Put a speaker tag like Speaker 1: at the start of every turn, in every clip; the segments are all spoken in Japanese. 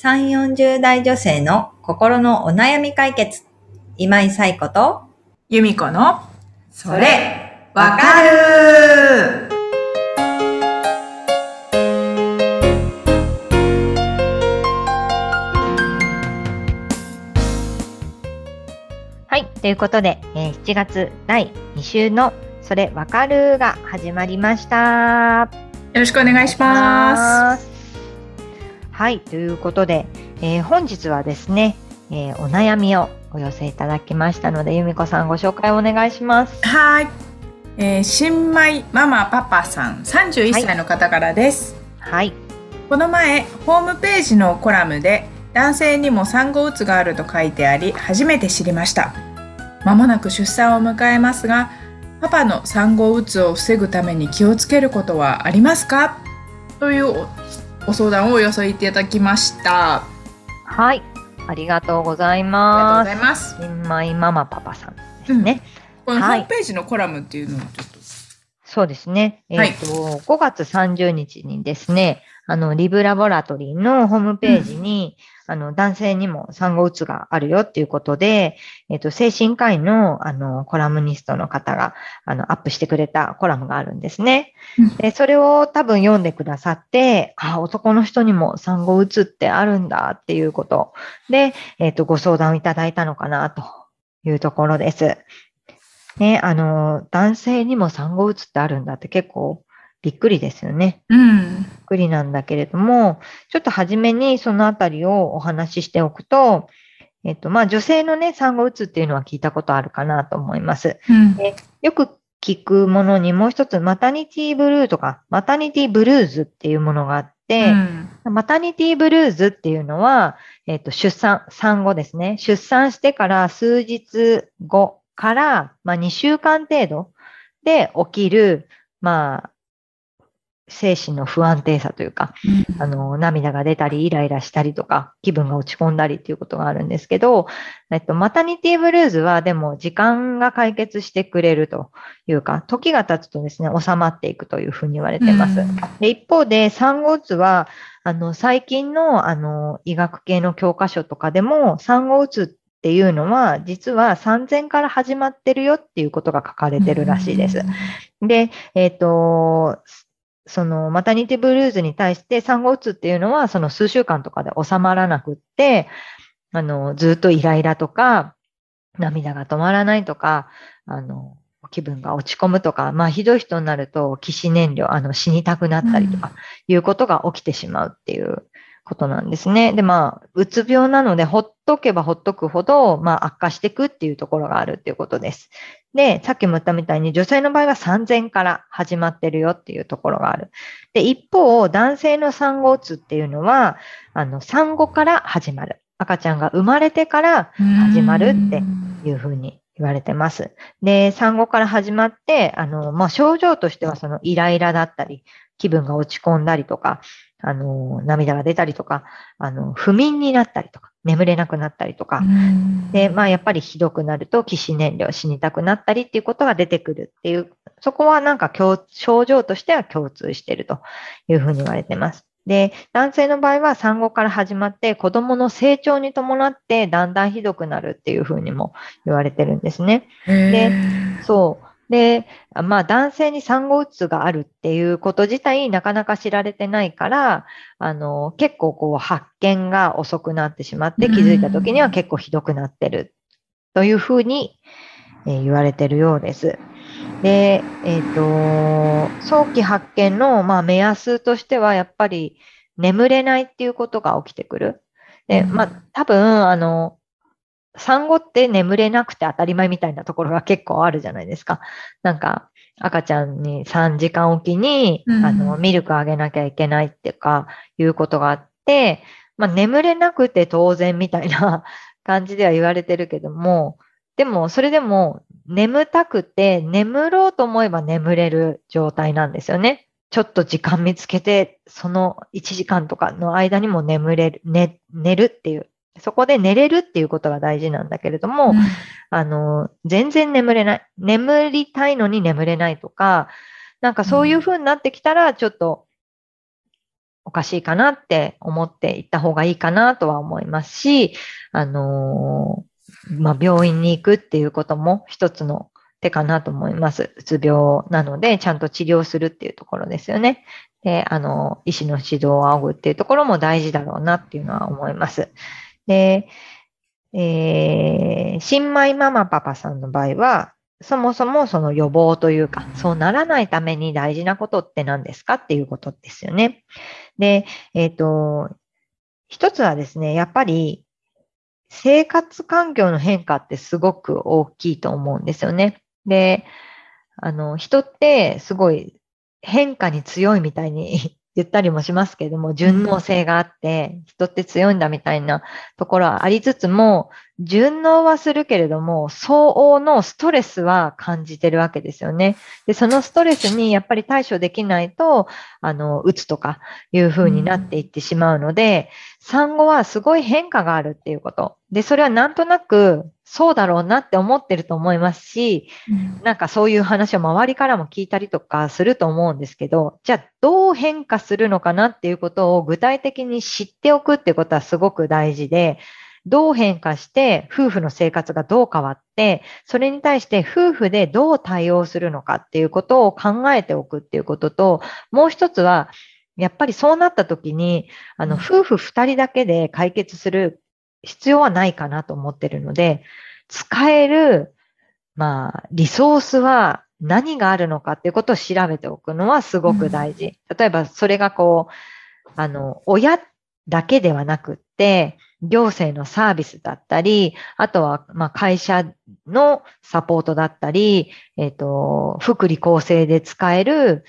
Speaker 1: 3、40代女性の心のお悩み解決。今井冴子と、
Speaker 2: 由美子の、それ、わかる
Speaker 1: はい。ということで、えー7月第2週のそれわかるが始まりました。
Speaker 2: よろしくお願いします。
Speaker 1: はい。ということで、えー本日はですね、えーお悩みをお寄せいただきましたので、由美子さんご紹介お願いします。
Speaker 2: はい。えー新米ママパパさん、31歳の方からです。
Speaker 1: はい。
Speaker 2: この前、ホームページのコラムで、男性にも産後うつがあると書いてあり、初めて知りました。まもなく出産を迎えますが、パパの産後うつを防ぐために気をつけることはありますか？というおお相談をお寄せいただきました。あ
Speaker 1: はい。ありがとうござい
Speaker 2: りがとう
Speaker 1: ます。
Speaker 2: ございます。
Speaker 1: 新米ママパパさんですね。
Speaker 2: このホ
Speaker 1: はい
Speaker 2: ームページのコラムっていうのをちょっと。
Speaker 1: そうですね。えっ、
Speaker 2: はい
Speaker 1: と、5月30日にですね、あの、リブラボラトリーのホームページに、あの、男性にも産後うつがあるよっていうことで、えっ、と、精神科医の、あの、コラムニストの方が、あの、アップしてくれたコラムがあるんですね。
Speaker 2: うん
Speaker 1: で、それを多分読んでくださって、あ、男の人にも産後うつってあるんだっていうことで、えっ、と、ご相談をいただいたのかなというところです。ね、あの、男性にも産後うつってあるんだって結構びっくりですよね。
Speaker 2: うん。
Speaker 1: びっくりなんだけれども、ちょっと初めにそのあたりをお話ししておくと、えっと、まあ女性のね、産後うつっていうのは聞いたことあるかなと思います。
Speaker 2: うん。
Speaker 1: よく聞くものにもう一つ、マタニティブルーとか、マタニティブルーズっていうものがあって、
Speaker 2: うん
Speaker 1: マタニティブルーズっていうのは、えっ、と、出産、産後ですね。出産してから数日後から、まあ、2週間程度で起きる、まあ、精神の不安定さというか、あの、涙が出たり、イライラしたりとか、気分が落ち込んだりっていうことがあるんですけど、えっと、マタニティブルーズはでも時間が解決してくれるというか、時が経つとですね、収まっていくというふうに言われてます。
Speaker 2: うん
Speaker 1: で、一方で、産後うつは、あの、最近の、あの、医学系の教科書とかでも、産後うつっていうのは、実は産前から始まってるよっていうことが書かれてるらしいです。で、えっ、と、そのマタニティブルーズに対して産後うつっていうのは、その数週間とかで収まらなくって、あの、ずっとイライラとか、涙が止まらないとか、あの、気分が落ち込むとか、まあ、ひどい人になると、起死燃料、あの、死にたくなったりとか、いうことが起きてしまうっていうことなんですね。で、まあ、うつ病なので、ほっとけばほっとくほど、まあ、悪化していくっていうところがあるっていうことです。で、さっきも言ったみたいに、女性の場合は産前から始まってるよっていうところがある。で、一方、男性の産後うつっていうのは、あの、産後から始まる。赤ちゃんが生まれてから始まるっていうふうに言われてます。で、産後から始まって、あの、まあ、症状としてはそのイライラだったり、気分が落ち込んだりとか、あの、涙が出たりとか、あの、不眠になったりとか、眠れなくなったりとか、で、まあ、やっぱりひどくなると、起死燃料、死にたくなったりっていうことが出てくるっていう、そこはなんか共症状としては共通しているというふうに言われてます。で、男性の場合は産後から始まって子供の成長に伴ってだんだんひどくなるっていうふうにも言われてるんですね。
Speaker 2: で、
Speaker 1: そう。で、まあ男性に産後うつがあるっていうこと自体なかなか知られてないから、あの、結構こう発見が遅くなってしまって気づいた時には結構ひどくなってるというふうに、えー言われてるようです。で、えっ、と、早期発見の、まあ、目安としてはやっぱり眠れないっていうことが起きてくる。で、まあ多分、あの、産後って眠れなくて当たり前みたいなところが結構あるじゃないですか。なんか、赤ちゃんに3時間おきに、
Speaker 2: うん
Speaker 1: あの、ミルクあげなきゃいけないっていうか、いうことがあって、まあ、眠れなくて当然みたいな感じでは言われてるけども、でも、それでも、眠たくて、眠ろうと思えば眠れる状態なんですよね。ちょっと時間見つけて、その1時間とかの間にも眠れる、寝、寝るっていう。そこで寝れるっていうことが大事なんだけれども、あの、全然眠れない。眠りたいのに眠れないとか、なんかそういう風になってきたら、ちょっと、おかしいかなって思っていった方がいいかなとは思いますし、あのー、まあ、病院に行くっていうことも一つの手かなと思います。うつ病なので、ちゃんと治療するっていうところですよね。で、あの、医師の指導を仰ぐっていうところも大事だろうなっていうのは思います。で、えー、新米ママパパさんの場合は、そもそもその予防というか、そうならないために大事なことって何ですかっていうことですよね。で、えっ、ー、と、一つはですね、やっぱり生活環境の変化ってすごく大きいと思うんですよね。で、あの、人ってすごい変化に強いみたいに言ったりもしますけれども、順応性があって、人って強いんだみたいなところはありつつも、順応はするけれども、相応のストレスは感じてるわけですよね。で、そのストレスにやっぱり対処できないと、あの、うつとかいう風になっていってしまうので、産後はすごい変化があるっていうこと。で、それはなんとなくそうだろうなって思ってると思いますし、なんかそういう話を周りからも聞いたりとかすると思うんですけど、じゃあどう変化するのかなっていうことを具体的に知っておくってことはすごく大事で、どう変化して夫婦の生活がどう変わって、それに対して夫婦でどう対応するのかっていうことを考えておくっていうことと、もう一つは、やっぱりそうなった時に、あの、夫婦二人だけで解決する必要はないかなと思ってるので、使える、まあ、リソースは何があるのかっていうことを調べておくのはすごく大事。例えば、それがこう、あの、親だけではなくって、行政のサービスだったり、あとは、まあ、会社のサポートだったり、えっ、ー、と、福利厚生で使える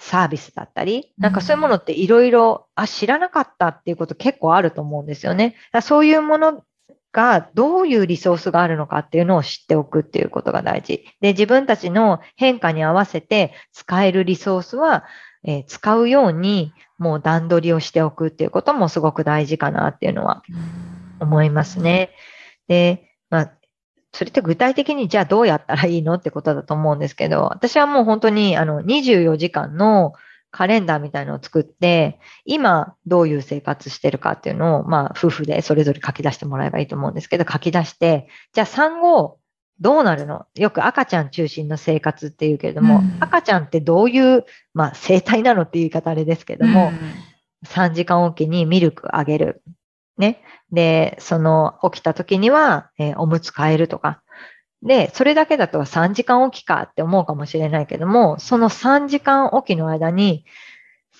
Speaker 1: サービスだったり、なんかそういうものっていろいろ、あ、知らなかったっていうこと結構あると思うんですよね。そういうものがどういうリソースがあるのかっていうのを知っておくっていうことが大事。で、自分たちの変化に合わせて使えるリソースは、えー、使うようにもう段取りをしておくっていうこともすごく大事かなっていうのは思いますね。で、まあ、それって具体的にじゃあどうやったらいいのってことだと思うんですけど、私はもう本当にあの24時間のカレンダーみたいのを作って、今どういう生活してるかっていうのを、まあ夫婦でそれぞれ書き出してもらえばいいと思うんですけど、書き出して、じゃあ産後どうなるの？よく赤ちゃん中心の生活っていうけれども、うん、赤ちゃんってどういう、まあ生態なのっていう言い方あれですけども、うん、3時間おきにミルクあげる。ね。で、その起きた時には、えー、おむつ替えるとか。で、それだけだと3時間おきかって思うかもしれないけども、その3時間おきの間に、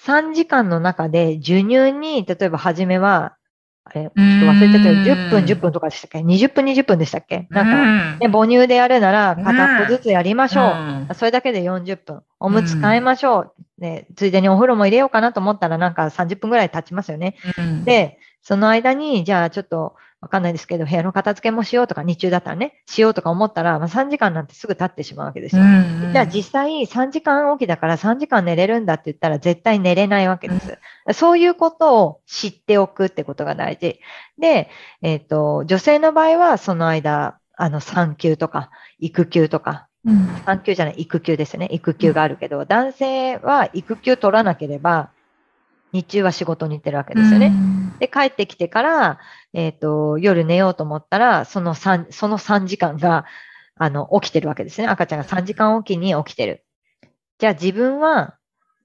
Speaker 1: 3時間の中で授乳に、例えば初めは、あれ、ちょっと忘れてたよ。10分、10分とかでしたっけ ?20 分、20分でしたっけ？なんか、ね、母乳でやるなら片っぽずつやりましょう。それだけで40分。おむつ替えましょう。ね、ついでにお風呂も入れようかなと思ったらなんか30分ぐらい経ちますよね。で、その間に、じゃあちょっと、わかんないですけど、部屋の片付けもしようとか、日中だったらね、しようとか思ったら、まあ、3時間なんてすぐ経ってしまうわけですよ。うんうん、じゃあ実際3時間おきだから3時間寝れるんだって言ったら絶対寝れないわけです。うん、そういうことを知っておくってことが大事。で、えっ、ー、と、女性の場合はその間、あの、産休とか、育休とか、うん、産休じゃない、育休ですよね。育休があるけど、男性は育休取らなければ、日中は仕事に行ってるわけですよね。で、帰ってきてから、えっ、ー、と、夜寝ようと思ったら、その3、その3時間が、あの、起きてるわけですね。赤ちゃんが3時間おきに起きてる。じゃあ自分は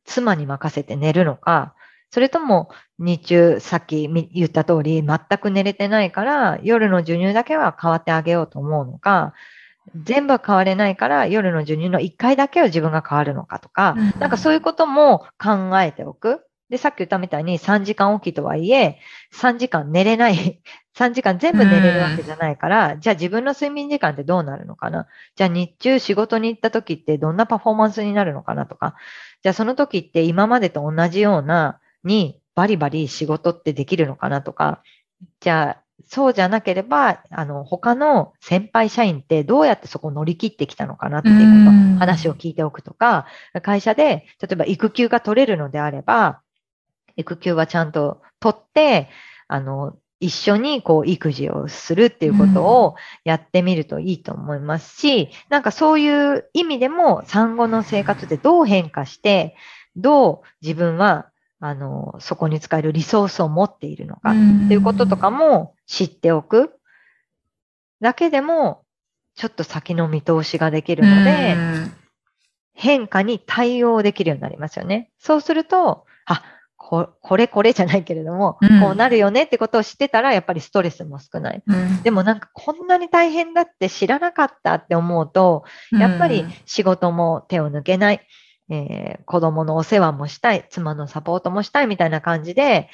Speaker 1: 妻に任せて寝るのか、それとも日中、さっき言った通り、全く寝れてないから、夜の授乳だけは変わってあげようと思うのか、全部は変われないから夜の授乳の1回だけは自分が変わるのかとか、なんかそういうことも考えておく。で、さっき言ったみたいに3時間おきとはいえ、3時間寝れない、3時間全部寝れるわけじゃないから、じゃあ自分の睡眠時間ってどうなるのかな？じゃあ日中仕事に行った時ってどんなパフォーマンスになるのかな？とか、じゃあその時って今までと同じようなにバリバリ仕事ってできるのかな？とか、じゃあそうじゃなければ、あの、他の先輩社員ってどうやってそこを乗り切ってきたのかなっていうこと、話を聞いておくとか、会社で、例えば育休が取れるのであれば、育休はちゃんと取って、あの、一緒にこう育児をするっていうことをやってみるといいと思いますし、うん、なんかそういう意味でも産後の生活でどう変化して、どう自分はあの、そこに使えるリソースを持っているのかっ
Speaker 2: って
Speaker 1: いうこととかも知っておく。だけでも、ちょっと先の見通しができるので、変化に対応できるようになりますよね。そうすると、あ、ここれこれじゃないけれども、
Speaker 2: うん。
Speaker 1: こうなるよねってことを知ってたら、やっぱりストレスも少ない。でもなんかこんなに大変だって知らなかったって思うと、やっぱり仕事も手を抜けない、えー子供のお世話もしたい、妻のサポートもしたいみたいな感じで、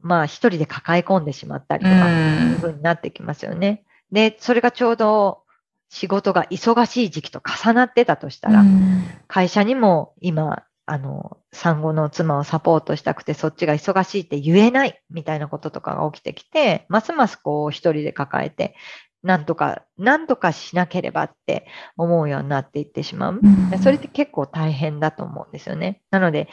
Speaker 1: まあ一人で抱え込んでしまったりとか、いう風になってきますよね。で、それがちょうど仕事が忙しい時期と重なってたとしたら、会社にも今、あの、産後の妻をサポートしたくてそっちが忙しいって言えないみたいなこととかが起きてきて、ますますこう一人で抱えて、なんとか、なんとかしなければって思うようになっていってしまう。それって結構大変だと思うんですよね。なので、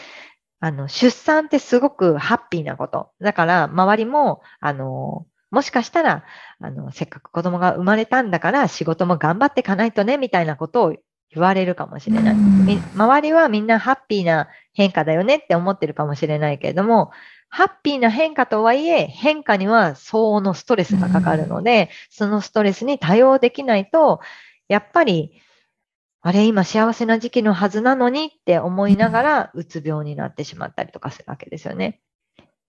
Speaker 1: あの、出産ってすごくハッピーなこと。だから、周りも、あの、もしかしたら、あの、せっかく子供が生まれたんだから仕事も頑張っていかないとね、みたいなことを言われるかもしれない。み周りはみんなハッピーな変化だよねって思ってるかもしれないけれども、ハッピーな変化とはいえ、変化には相応のストレスがかかるので、そのストレスに対応できないと、やっぱり、あれ、今幸せな時期のはずなのにって思いながら、うつ病になってしまったりとかするわけですよね。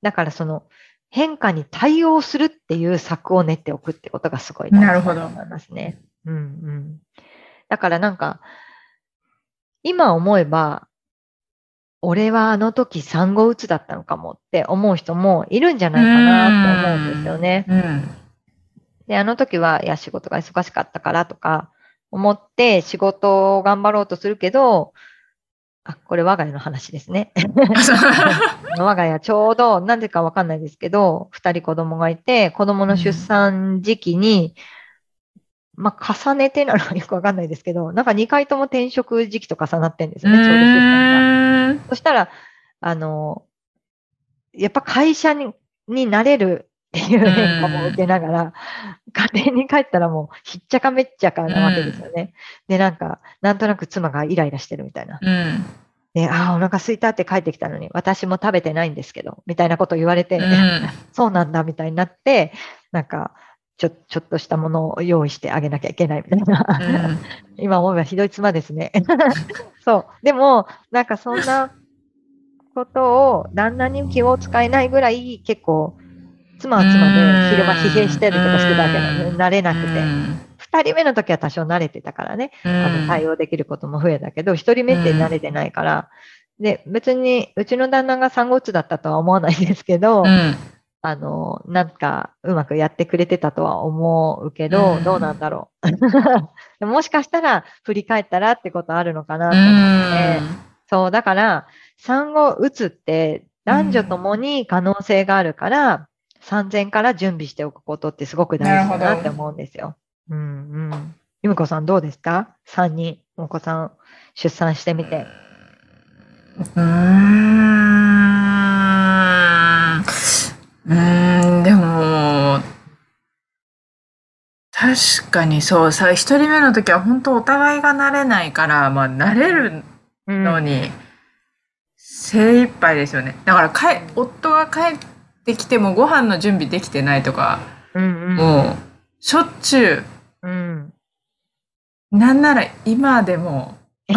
Speaker 1: だからその変化に対応するっていう策を練っておくってことがすごい大事だと思いますね。うんうん。だからなんか、今思えば、俺はあの時産後うつだったのかもって思う人もいるんじゃないかなって思うんですよね。
Speaker 2: うん
Speaker 1: で、あの時は、いや、仕事が忙しかったからとか思って仕事を頑張ろうとするけど、あ、これ我が家の話ですね。我が家ちょうど、なんでかわかんないですけど、二人子供がいて、子供の出産時期に、まあ、重ねてなのかよくわかんないですけど、なんか2回とも転職時期と重なってんですよね、ちょうど出産が。そしたら、あの、やっぱ会社にになれるっていう変化も受けながら、家庭に帰ったらもうひっちゃかめっちゃかなわけですよね。で、なんか、なんとなく妻がイライラしてるみたいな。
Speaker 2: うん
Speaker 1: で、ああ、お腹空いたって帰ってきたのに、私も食べてないんですけど、みたいなことを言われて、
Speaker 2: うん
Speaker 1: そうなんだみたいになって、なんか、ちょ、ちょっとしたものを用意してあげなきゃいけないみたいな。今思えばひどい妻ですね。そう。でも、なんかそんなことを旦那に気を使えないぐらい結構、妻は妻で昼間疲弊したりとかしてたわけなので、慣れなくて。二人目の時は多少慣れてたからね、あの対応できることも増えたけど、一人目って慣れてないから、で、別にうちの旦那が産後うつだったとは思わないですけど、
Speaker 2: うん
Speaker 1: あの、なんかうまくやってくれてたとは思うけど、
Speaker 2: うん
Speaker 1: どうなんだろう。でももしかしたら振り返ったらってことあるのかな
Speaker 2: う
Speaker 1: と思って、
Speaker 2: ん
Speaker 1: そう、だから産後うつって男女ともに可能性があるから、産前から準備しておくことってすごく大事だなって思うんですよ。うんうん。ゆみこさんどうですか ?3 人お子さん出産してみて。
Speaker 2: うーん。うーん、でも、確かにそうさ、一人目の時は本当お互いが慣れないから、まあ慣れる
Speaker 1: うん
Speaker 2: のに精一杯ですよね。だからかえ、夫が帰ってきてもご飯の準備できてないとか、
Speaker 1: うんうん。
Speaker 2: もうしょっちゅ
Speaker 1: うん。
Speaker 2: う、なんなら今でも、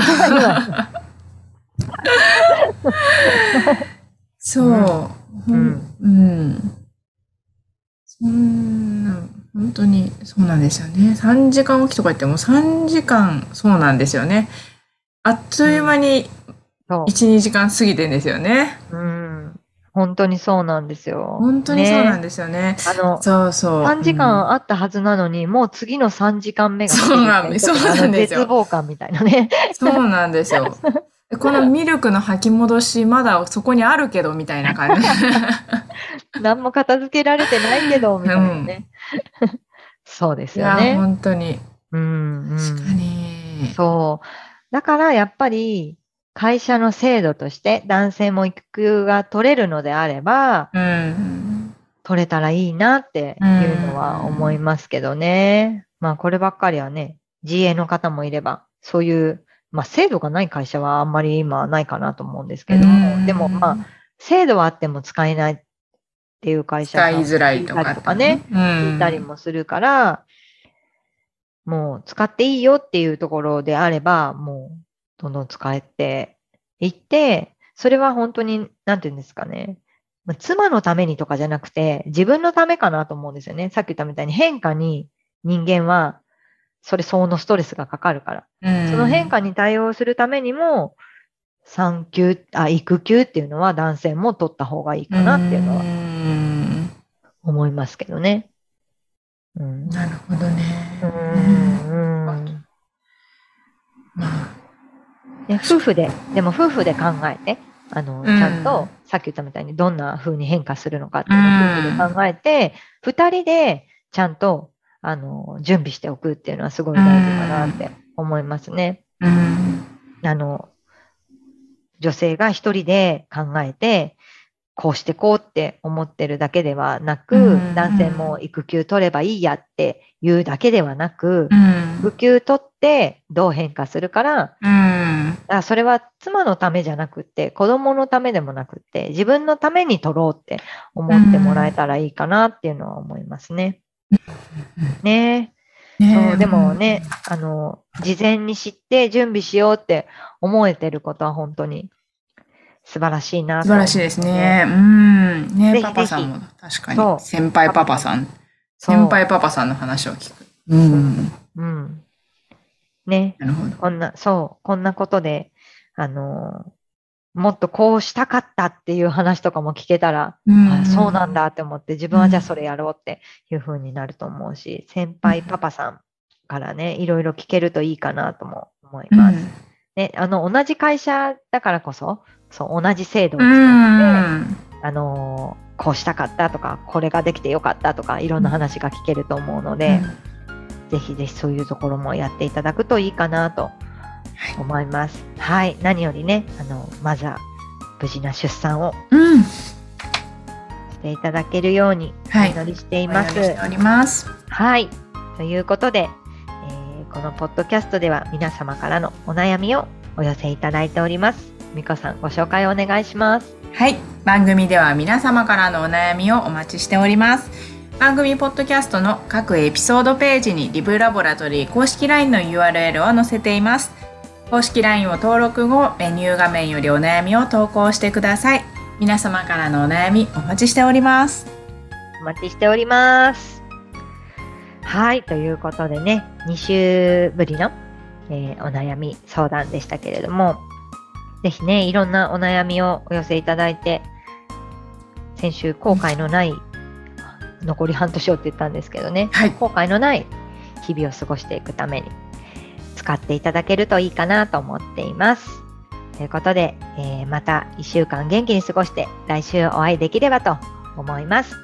Speaker 2: そう、
Speaker 1: うん
Speaker 2: ほんうん。そんな、本当にそうなんですよね。3時間おきとか言っても3時間そうなんですよね。あっという間に
Speaker 1: そう
Speaker 2: 1、2時間過ぎてんですよね。
Speaker 1: うん。本当にそうなんですよ。
Speaker 2: 本当にそうなん
Speaker 1: で
Speaker 2: ですよね。
Speaker 1: す。あの、
Speaker 2: そうそう。
Speaker 1: 3時間あったはずなのに、もう次の3時間目が
Speaker 2: そうなんですよ
Speaker 1: 絶望感みたいなね。
Speaker 2: うんそうなんですよ。でこのミルクの吐き戻し、まだそこにあるけど、みたいな感じ。
Speaker 1: 何も片付けられてないけど、みたいなね。そうです
Speaker 2: いや、
Speaker 1: よね。
Speaker 2: 本当に。
Speaker 1: うんうん
Speaker 2: 確かに。
Speaker 1: そう。だからやっぱり会社の制度として男性も育休が取れるのであれば、
Speaker 2: うん。
Speaker 1: 取れたらいいなっていうのは思いますけどね。まあこればっかりはね、自営の方もいれば、そういう、まあ制度がない会社はあんまり今ないかなと思うんですけども、でもまあ制度はあっても使えないっていう会社
Speaker 2: 使いづらいとか
Speaker 1: ね、
Speaker 2: うん。
Speaker 1: 聞いたりもするから、もう使っていいよっていうところであれば、もうどんどん使えていって、それは本当に、なんていうんですかね。まあ妻のためにとかじゃなくて、自分のためかなと思うんですよね。さっき言ったみたいに変化に人間は、それ相応のストレスがかかるから。
Speaker 2: うん
Speaker 1: その変化に対応するためにも、産休、あ、育休っていうのは男性も取った方がいいかなっていうのは
Speaker 2: ん
Speaker 1: 思いますけどね。うん。
Speaker 2: なるほどね。
Speaker 1: うんうん
Speaker 2: まあ
Speaker 1: ね、夫婦で、でも夫婦で考えて、あの、
Speaker 2: ん
Speaker 1: ちゃんと、さっき言ったみたいにどんな風に変化するのかっていうのを夫婦で考えて、二人でちゃんと、あの、準備しておくっていうのはすごい大事かなって思いますね。
Speaker 2: うん。
Speaker 1: あの、女性が一人で考えて、こうしてこうって思ってるだけではなく、
Speaker 2: うん
Speaker 1: 男性も育休取ればいいやっていうだけではなく、
Speaker 2: うん。
Speaker 1: 育休取ってどう変化するから、
Speaker 2: うん。
Speaker 1: あそれは妻のためじゃなくって、子供のためでもなくって、自分のために取ろうって思ってもらえたらいいかなっていうのは思いますね。ね
Speaker 2: ね
Speaker 1: でもね、あの、事前に知って準備しようって思えてることは本当に素晴らしいなと
Speaker 2: 素晴らしいですね。うん。ね
Speaker 1: ぜひ
Speaker 2: パパさんも確かに。先輩パパさん。先輩パパさんの話を聞く。うん。
Speaker 1: うん。ね、
Speaker 2: なるほど。
Speaker 1: こんな、そう、こんなことで、あの、もっとこうしたかったっていう話とかも聞けたら、あそうなんだって思って、自分はじゃあそれやろうっていう風になると思うし、先輩パパさんからね、いろいろ聞けるといいかなとも思います。ね、あの、同じ会社だからこそ、そう、同じ制度を
Speaker 2: う
Speaker 1: 使って、
Speaker 2: ん。
Speaker 1: あの、こうしたかったとか、これができてよかったとか、いろんな話が聞けると思うので、ぜひぜひそういうところもやっていただくといいかなと思います。はい。何よりね、あの、まずは無事な出産を
Speaker 2: うん。
Speaker 1: していただけるようにお
Speaker 2: はい
Speaker 1: 祈りしてい
Speaker 2: お
Speaker 1: ます。
Speaker 2: 祈りしております。
Speaker 1: はい。ということで、えーこのポッドキャストでは皆様からのお悩みをお寄せいただいております。みこさん、ご紹介お願いします。
Speaker 2: はい。番組では皆様からのお悩みをお待ちしております。番組ポッドキャストの各エピソードページにリブラボラトリー公式 LINE の URL を載せています。公式 LINE を登録後、メニュー画面よりお悩みを投稿してください。皆様からのお悩みお待ちしております。
Speaker 1: お待ちしております。はい。ということでね、2週ぶりの、えーお悩み相談でしたけれども、ぜひね、いろんなお悩みをお寄せいただいて、先週後悔のない、残り半年をって言ったんですけどね、
Speaker 2: はい。
Speaker 1: 後悔のない日々を過ごしていくために使っていただけるといいかなと思っています。ということで、えーまた1週間元気に過ごして来週お会いできればと思います。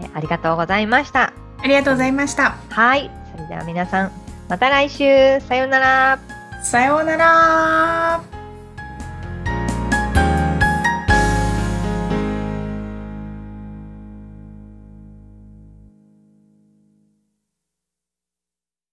Speaker 1: えーありがとうございました。
Speaker 2: ありがとうございました。
Speaker 1: はい。それでは皆さん、また来週。さようなら。
Speaker 2: さようなら。